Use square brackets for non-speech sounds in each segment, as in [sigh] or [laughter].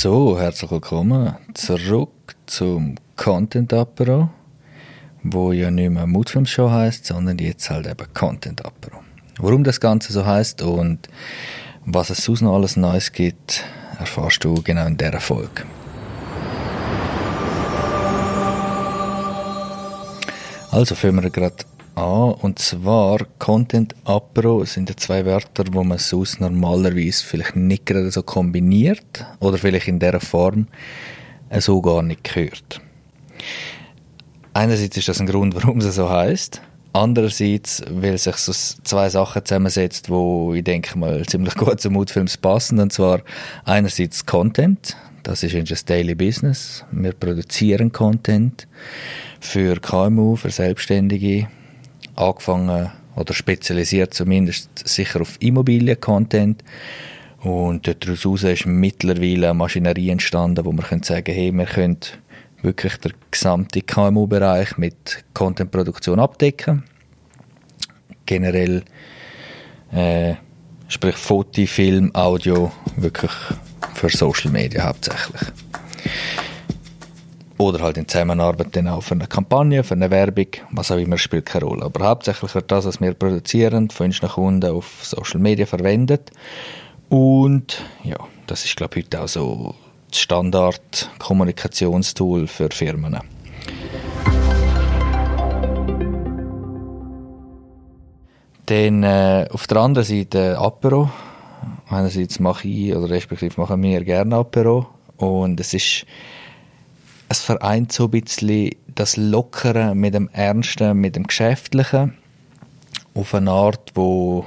So, herzlich willkommen zurück zum Content Apero, wo ja nicht mehr Mutfilm Show heißt, sondern jetzt halt eben Content Apero. Warum das Ganze so heißt und was es sonst noch alles Neues gibt, erfährst du genau in dieser Folge. Also fangen wir gerade an. Und zwar Content Apro sind ja zwei Wörter, wo man sonst normalerweise vielleicht nicht gerade so kombiniert oder vielleicht in dieser Form so gar nicht hört. Einerseits ist das ein Grund, [laughs] warum es so heißt. Andererseits, weil sich so zwei Sachen zusammensetzt, wo ich denke mal ziemlich gut zum Mutfilms passen. Und zwar einerseits Content. Das ist unser Daily Business. Wir produzieren Content für KMU, für Selbstständige, angefangen oder spezialisiert zumindest sicher auf Immobilien-Content. Und daraus ist mittlerweile eine Maschinerie entstanden, wo man können sagen hey, wir können wirklich den gesamten KMU-Bereich mit Content-Produktion abdecken. Generell, äh, sprich Foto, Film, Audio, wirklich für Social Media hauptsächlich. Oder halt in Zusammenarbeit dann auch für eine Kampagne, für eine Werbung, was auch immer, spielt keine Rolle. Aber hauptsächlich wird das, was wir produzieren, von unseren Kunden auf Social Media verwendet. Und ja, das ist, glaube ich, heute auch so das Standard-Kommunikationstool für Firmen. Dann äh, auf der anderen Seite Apero. Einerseits mache ich, oder respektive machen wir gerne Apero. Und es ist es vereint so ein bisschen das Lockere mit dem Ernsten, mit dem Geschäftlichen auf eine Art, wo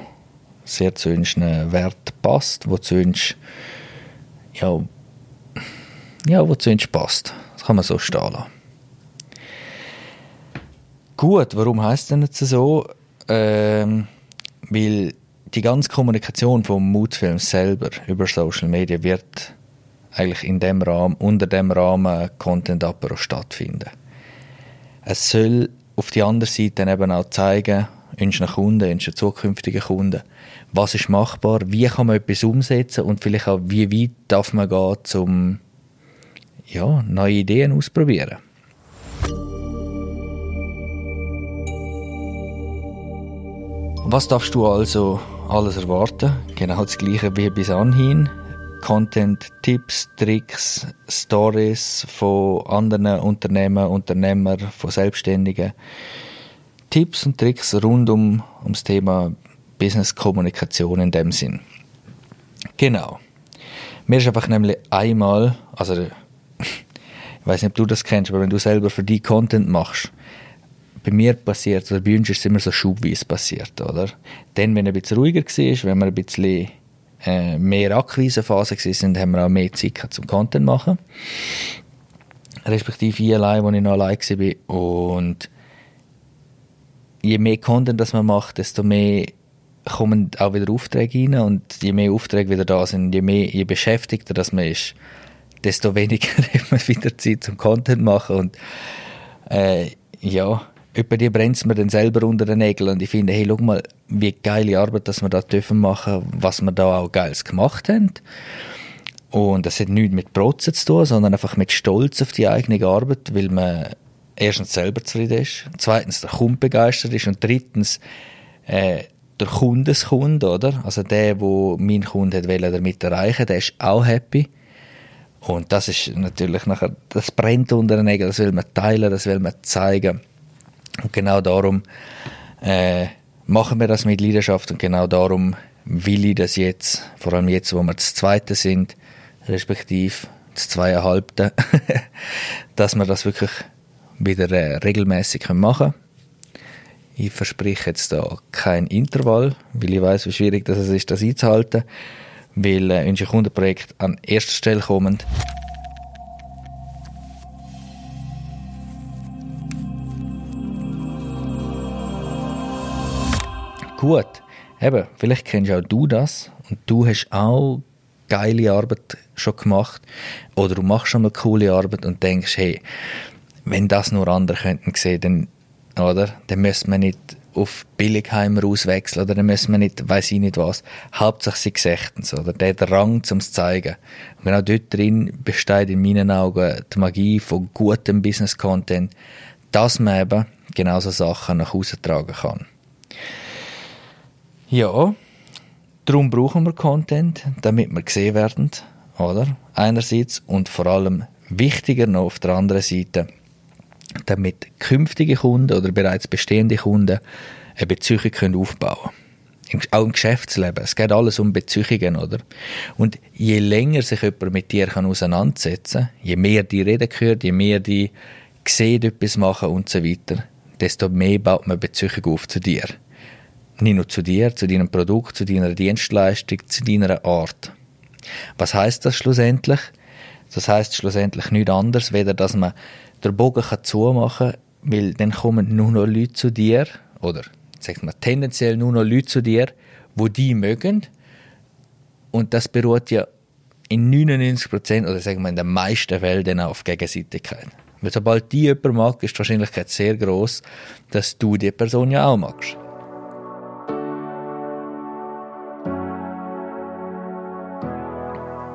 sehr zu unseren Wert passt, wo zu uns ja, ja, wo zu uns passt. Das kann man so stehen lassen. Gut, warum heißt denn jetzt so? Ähm, weil die ganze Kommunikation vom Mutfilm selber über Social Media wird eigentlich in dem Rahmen, unter dem Rahmen Content Apero stattfinden. Es soll auf die andere Seite eben auch zeigen, unseren Kunden, unseren zukünftigen Kunden, was ist machbar, wie kann man etwas umsetzen und vielleicht auch, wie weit darf man gehen, um ja, neue Ideen ausprobieren. Was darfst du also alles erwarten? Genau das gleiche wie bis anhin. Content, Tipps, Tricks, Stories von anderen Unternehmen, Unternehmer, von Selbstständigen. Tipps und Tricks rund um ums Thema Business Kommunikation in dem Sinn. Genau. Mir ist einfach nämlich einmal, also ich weiß nicht, ob du das kennst, aber wenn du selber für die Content machst, bei mir passiert, oder bei uns ist es immer so schubweise passiert, oder? Dann, wenn er ein bisschen ruhiger war, wenn wir ein bisschen äh, mehr Akquisephase sind, haben wir auch mehr Zeit gehabt zum Content machen. Respektive ich allein, als ich noch allein war. Und je mehr Content das man macht, desto mehr kommen auch wieder Aufträge rein und je mehr Aufträge wieder da sind, je mehr, je beschäftigter das man ist, desto weniger [laughs] hat man wieder Zeit zum Content machen und äh, ja, über die brennt es mir dann selber unter den Nägeln und ich finde, hey, schau mal, wie geile Arbeit, dass wir da dürfen machen, was wir da auch Geiles gemacht haben. Und das hat nichts mit Protzen zu tun, sondern einfach mit Stolz auf die eigene Arbeit, weil man erstens selber zufrieden ist, zweitens der Kunde begeistert ist und drittens äh, der Kundeskunde, oder? Also der, wo mein Kunde hat wollen, damit erreichen, der ist auch happy. Und das ist natürlich nachher, das brennt unter den Nägeln, das will man teilen, das will man zeigen. Und genau darum äh, machen wir das mit Leidenschaft und genau darum will ich das jetzt, vor allem jetzt, wo wir das Zweite sind, respektive das Zweieinhalbte, [laughs] dass wir das wirklich wieder äh, regelmäßig machen können. Ich verspreche jetzt da kein Intervall, weil ich weiß, wie schwierig das ist, das einzuhalten, weil äh, unsere Kundenprojekte an erster Stelle kommen. Gut, eben, vielleicht kennst auch du das und du hast auch geile Arbeit schon gemacht oder du machst schon mal coole Arbeit und denkst, hey, wenn das nur andere könnten sehen, dann, oder, dann müssen wir nicht auf Billigheimer auswechseln oder dann müssen wir nicht, weiß ich nicht was. Hauptsache sie so, oder der Drang zum zeigen. Und genau dort drin besteht in meinen Augen die Magie von gutem Business Content, dass man eben genau so Sachen nach Hause tragen kann. Ja, darum brauchen wir Content, damit wir gesehen werden, oder? Einerseits und vor allem wichtiger noch auf der anderen Seite, damit künftige Kunden oder bereits bestehende Kunden eine Beziehung können aufbauen können. Auch im Geschäftsleben. Es geht alles um Beziehungen, oder? Und je länger sich jemand mit dir kann auseinandersetzen kann, je mehr die Reden hört, je mehr die sehen, etwas machen und so weiter, desto mehr baut man Beziehung auf zu dir. Nicht nur zu dir, zu deinem Produkt, zu deiner Dienstleistung, zu deiner Art. Was heißt das schlussendlich? Das heißt schlussendlich nichts anderes, weder dass man den Bogen zumachen kann, weil dann kommen nur noch Leute zu dir, oder sagt man tendenziell nur noch Leute zu dir, wo die mögen. Und das beruht ja in 99 Prozent oder sagen wir in den meisten Fällen auf Gegenseitigkeit. Weil sobald die jemand mag, ist die Wahrscheinlichkeit sehr groß, dass du die Person ja auch magst.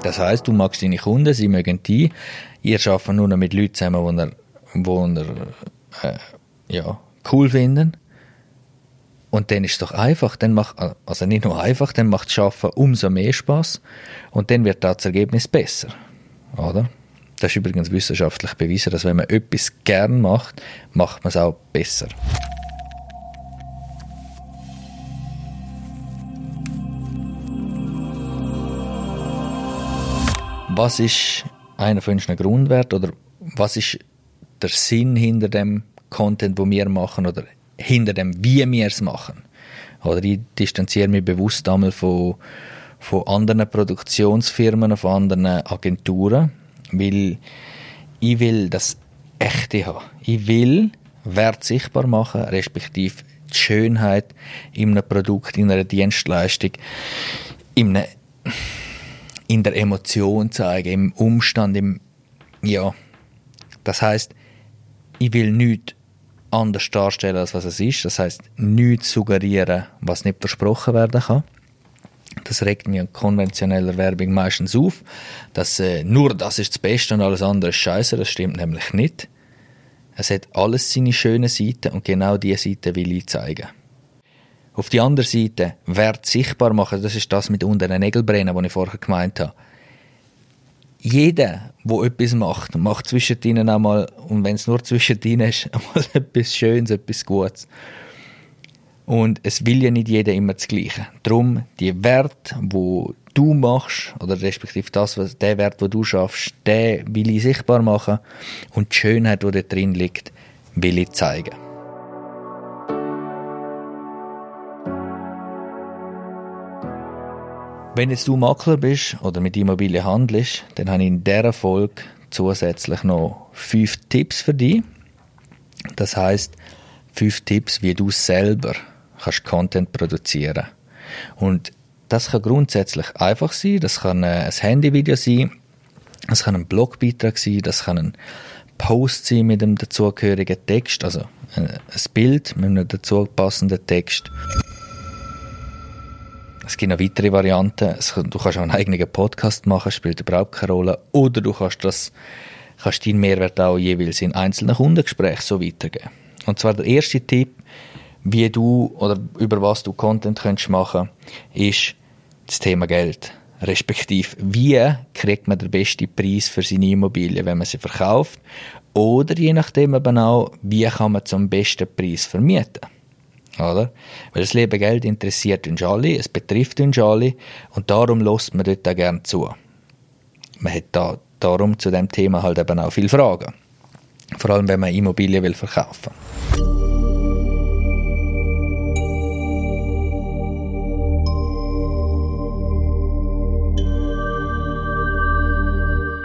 Das heißt, du magst deine Kunden, sie mögen die. Ihr arbeitet nur noch mit Leuten zusammen, die die ihr äh, ja, cool finden. Und dann ist es doch einfach, dann macht, also nicht nur einfach, dann macht das Arbeiten umso mehr Spaß und dann wird das Ergebnis besser. Oder? Das ist übrigens wissenschaftlich bewiesen, dass wenn man etwas gern macht, macht man es auch besser. Was ist einer von unseren Grundwerten oder was ist der Sinn hinter dem Content, wo wir machen oder hinter dem, wie wir es machen? Oder ich distanziere mich bewusst einmal von, von anderen Produktionsfirmen, von anderen Agenturen, weil ich will das Echte haben. Ich will Wert sichtbar machen, respektive die Schönheit in einem Produkt, in einer Dienstleistung, in, einem, in der Emotion zeigen, im Umstand, im, ja. Das heißt, ich will nichts anders darstellen, als was es ist. Das heißt, nichts suggerieren, was nicht versprochen werden kann. Das regt mir in konventioneller Werbung meistens auf, dass äh, nur das ist das Beste und alles andere ist scheiße. Das stimmt nämlich nicht. Es hat alles seine schönen Seiten und genau diese Seite will ich zeigen. Auf die andere Seite, Wert sichtbar machen, das ist das mit unter den Nägeln brennen, was ich vorher gemeint habe. Jeder, der etwas macht, macht zwischen ihnen einmal, und wenn es nur zwischen ihnen ist, [laughs] einmal etwas Schönes, etwas Gutes. Und es will ja nicht jeder immer das Gleiche. Darum, die Wert, wo du machst, oder respektive das, was, der Wert, wo du schaffst, den will ich sichtbar machen. Und die Schönheit, die da drin liegt, will ich zeigen. Wenn jetzt du Makler bist oder mit Immobilien handelst, dann habe ich in dieser Folge zusätzlich noch fünf Tipps für dich. Das heißt, fünf Tipps, wie du selber kannst Content produzieren. Und das kann grundsätzlich einfach sein. Das kann ein Handyvideo sein. Das kann ein Blogbeitrag sein. Das kann ein Post sein mit dem dazugehörigen Text. Also ein Bild mit einem dazu passenden Text. Es gibt noch weitere Varianten. Du kannst auch einen eigenen Podcast machen, spielt überhaupt keine Rolle. Oder du kannst das, kannst deinen Mehrwert auch jeweils in einzelnen Kundengesprächen so weitergeben. Und zwar der erste Tipp, wie du oder über was du Content könntest machen, ist das Thema Geld. Respektive, wie kriegt man den besten Preis für seine Immobilie, wenn man sie verkauft? Oder je nachdem eben auch, wie kann man zum besten Preis vermieten? Oder? Weil das Leben Geld interessiert uns alle, es betrifft uns alle und darum lässt man dort auch gerne zu. Man hat da, darum zu dem Thema halt eben auch viele Fragen. Vor allem, wenn man Immobilien will verkaufen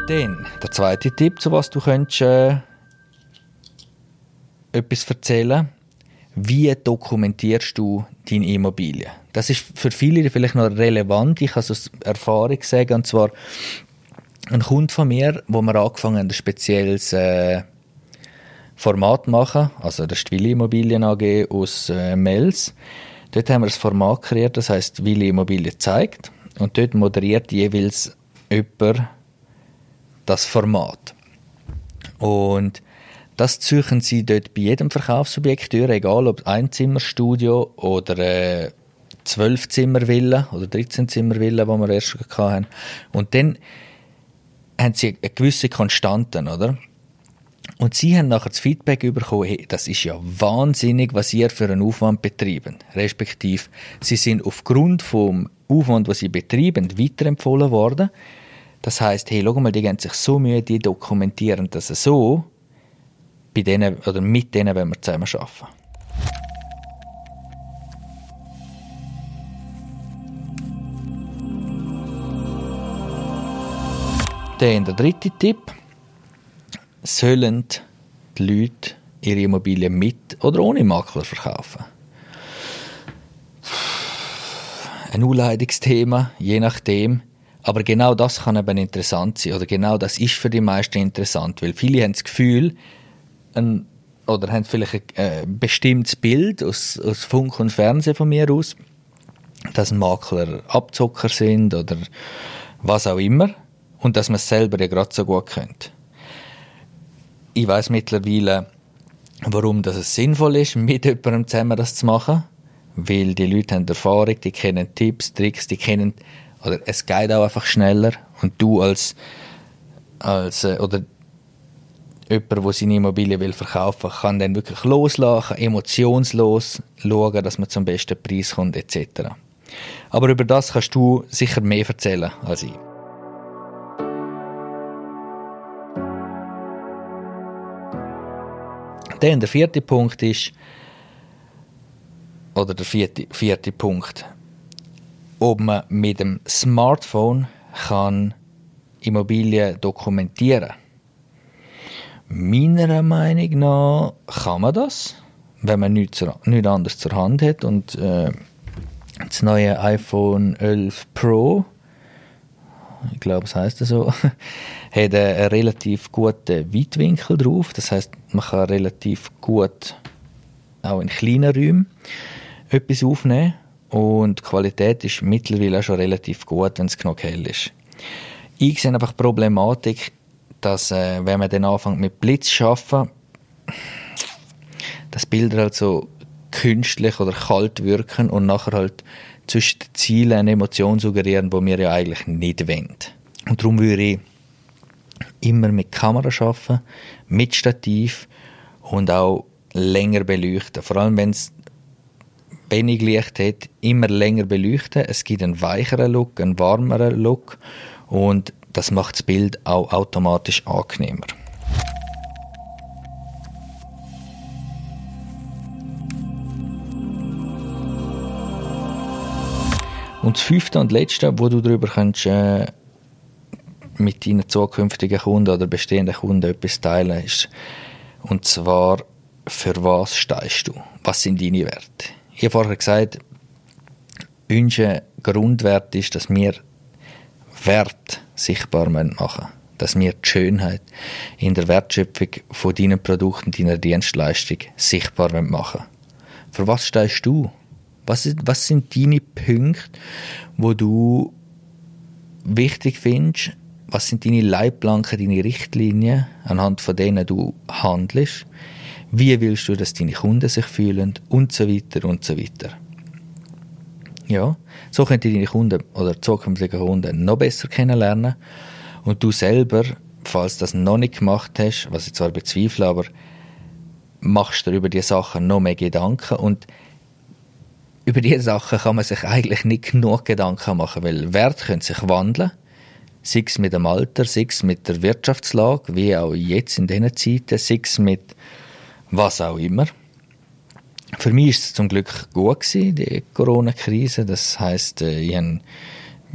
Dann, der zweite Tipp, zu was du könntest, äh, etwas erzählen Wie dokumentierst du deine Immobilie? Das ist für viele vielleicht noch relevant. Ich kann es aus Erfahrung sagen, und zwar ein Kunde von mir, wo wir angefangen haben, ein spezielles, äh, Format machen. Also das ist die Willi Immobilien AG aus äh, Mels. Dort haben wir ein Format kreiert, das heißt Willi Immobilien zeigt. Und dort moderiert jeweils jemand das Format. Und das suchen sie dort bei jedem Verkaufsobjekt durch, egal ob Einzimmerstudio oder äh, oder 13 Zimmervilla, die wir erst hatten. Und dann haben sie eine gewisse Konstanten, oder? Und sie haben nachher das Feedback bekommen, hey, das ist ja wahnsinnig, was ihr für einen Aufwand betreiben. Respektive, sie sind aufgrund vom Aufwand, was sie betreiben, weiterempfohlen worden. Das heißt, hey, schau mal, die geben sich so Mühe, die dokumentieren das so, bei denen, oder mit denen wenn wir zusammen arbeiten. Dann der dritte Tipp. Sollen die Leute ihre Immobilien mit oder ohne Makler verkaufen? Ein Unleidungsthema, je nachdem. Aber genau das kann eben interessant sein. Oder genau das ist für die meisten interessant. Weil viele haben das Gefühl, ein, oder haben vielleicht ein äh, bestimmtes Bild aus, aus Funk und Fernsehen von mir aus, dass Makler Abzocker sind oder was auch immer und dass man es selber ja gerade so gut kennt. Ich weiß mittlerweile, warum das es sinnvoll ist, mit jemandem zusammen das zu machen, weil die Leute haben Erfahrung, die kennen Tipps, Tricks, die kennen, oder es geht auch einfach schneller und du als, als äh, oder jemand, der seine Immobilie will verkaufen will, kann dann wirklich loslassen, emotionslos schauen, dass man zum besten Preis kommt etc. Aber über das kannst du sicher mehr erzählen als ich. Dann der vierte Punkt ist, oder der vierte, vierte Punkt, ob man mit dem Smartphone kann Immobilien dokumentieren. Meiner Meinung nach kann man das, wenn man nichts, nichts anderes zur Hand hat und äh, das neue iPhone 11 Pro ich glaube, es heißt so, [laughs] hat einen relativ guten Weitwinkel drauf. Das heißt, man kann relativ gut auch in kleinen Räumen etwas aufnehmen und die Qualität ist mittlerweile auch schon relativ gut, wenn es genug hell ist. Ich sehe einfach die Problematik, dass äh, wenn man dann anfängt mit Blitz arbeiten, dass Bilder halt so künstlich oder kalt wirken und nachher halt zwischen den Zielen eine Emotion suggerieren, die wir ja eigentlich nicht wollen. Und darum würde ich immer mit Kamera arbeiten, mit Stativ und auch länger beleuchten. Vor allem, wenn es wenig Licht hat, immer länger beleuchten. Es gibt einen weicheren Look, einen warmeren Look und das macht das Bild auch automatisch angenehmer. Und das fünfte und letzte, wo du darüber kannst, äh, mit deinen zukünftigen Kunden oder bestehenden Kunden etwas teilen ist, und zwar, für was stehst du? Was sind deine Werte? Ich habe vorher gesagt, unser Grundwert ist, dass wir Wert sichtbar machen. Dass wir die Schönheit in der Wertschöpfung von deinen Produkten, deiner Dienstleistung sichtbar machen Für was stehst du? Was, was sind deine Punkte, wo du wichtig findest? Was sind deine Leitplanken, deine Richtlinien, anhand von denen du handelst? Wie willst du, dass deine Kunden sich fühlen? Und so weiter und so weiter. Ja, so könnt ihr deine Kunden oder zukünftige Kunden noch besser kennenlernen. Und du selber, falls du das noch nicht gemacht hast, was ich zwar bezweifle, aber machst du über die Sachen noch mehr Gedanken und über diese Sachen kann man sich eigentlich nicht genug Gedanken machen, weil Werte können sich wandeln, sei es mit dem Alter, sei es mit der Wirtschaftslage, wie auch jetzt in diesen Zeiten, sei es mit was auch immer. Für mich ist es zum Glück gut gewesen, die Corona-Krise. Das heißt, äh, ich habe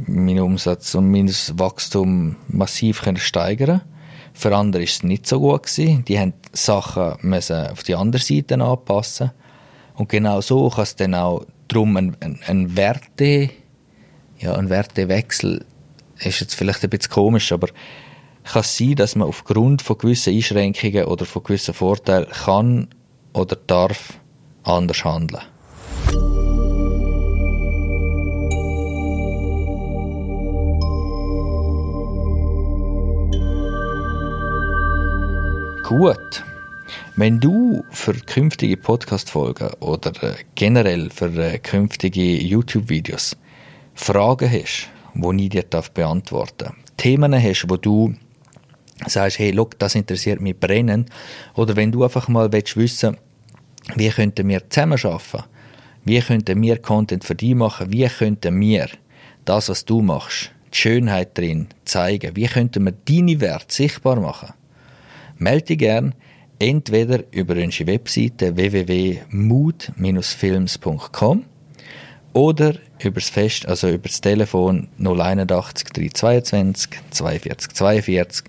meinen Umsatz und mein Wachstum massiv steigern. Für andere ist es nicht so gut gewesen. Die haben Sachen müssen auf die andere Seite anpassen. Und genau so kann es dann auch darum ein, ein, ein Werte, ja, ein Wertewechsel ist jetzt vielleicht ein bisschen komisch, aber kann sein, dass man aufgrund von gewissen Einschränkungen oder von gewissen Vorteilen kann oder darf anders handeln. Gut. Wenn du für künftige Podcast-Folgen oder äh, generell für äh, künftige YouTube-Videos Fragen hast, die ich dir beantworten darf, Themen hast, wo du sagst, hey, look, das interessiert mich brennend, oder wenn du einfach mal willst wissen, wie könnten wir zusammen arbeiten, wie könnten wir Content für dich machen, wie könnten wir das, was du machst, die Schönheit drin zeigen, wie könnten wir deine Werte sichtbar machen, melde dich gerne entweder über unsere Webseite www.mood-films.com oder über das Fest, also über das Telefon 081 322 42 42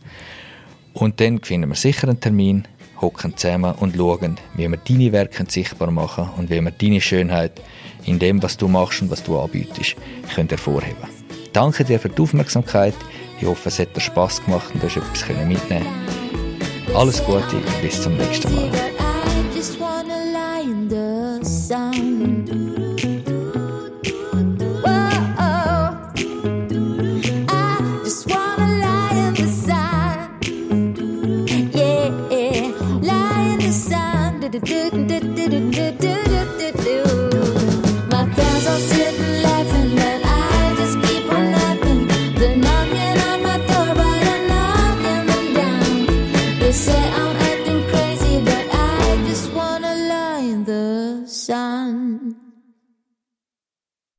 und dann finden wir sicher einen Termin, hocken zusammen und schauen, wie wir deine Werke sichtbar machen und wie wir deine Schönheit in dem, was du machst und was du anbietest, können hervorheben. Danke dir für die Aufmerksamkeit. Ich hoffe, es hat dir Spass gemacht und du hast etwas mitnehmen Alles Gute und bis zum nächsten Mal.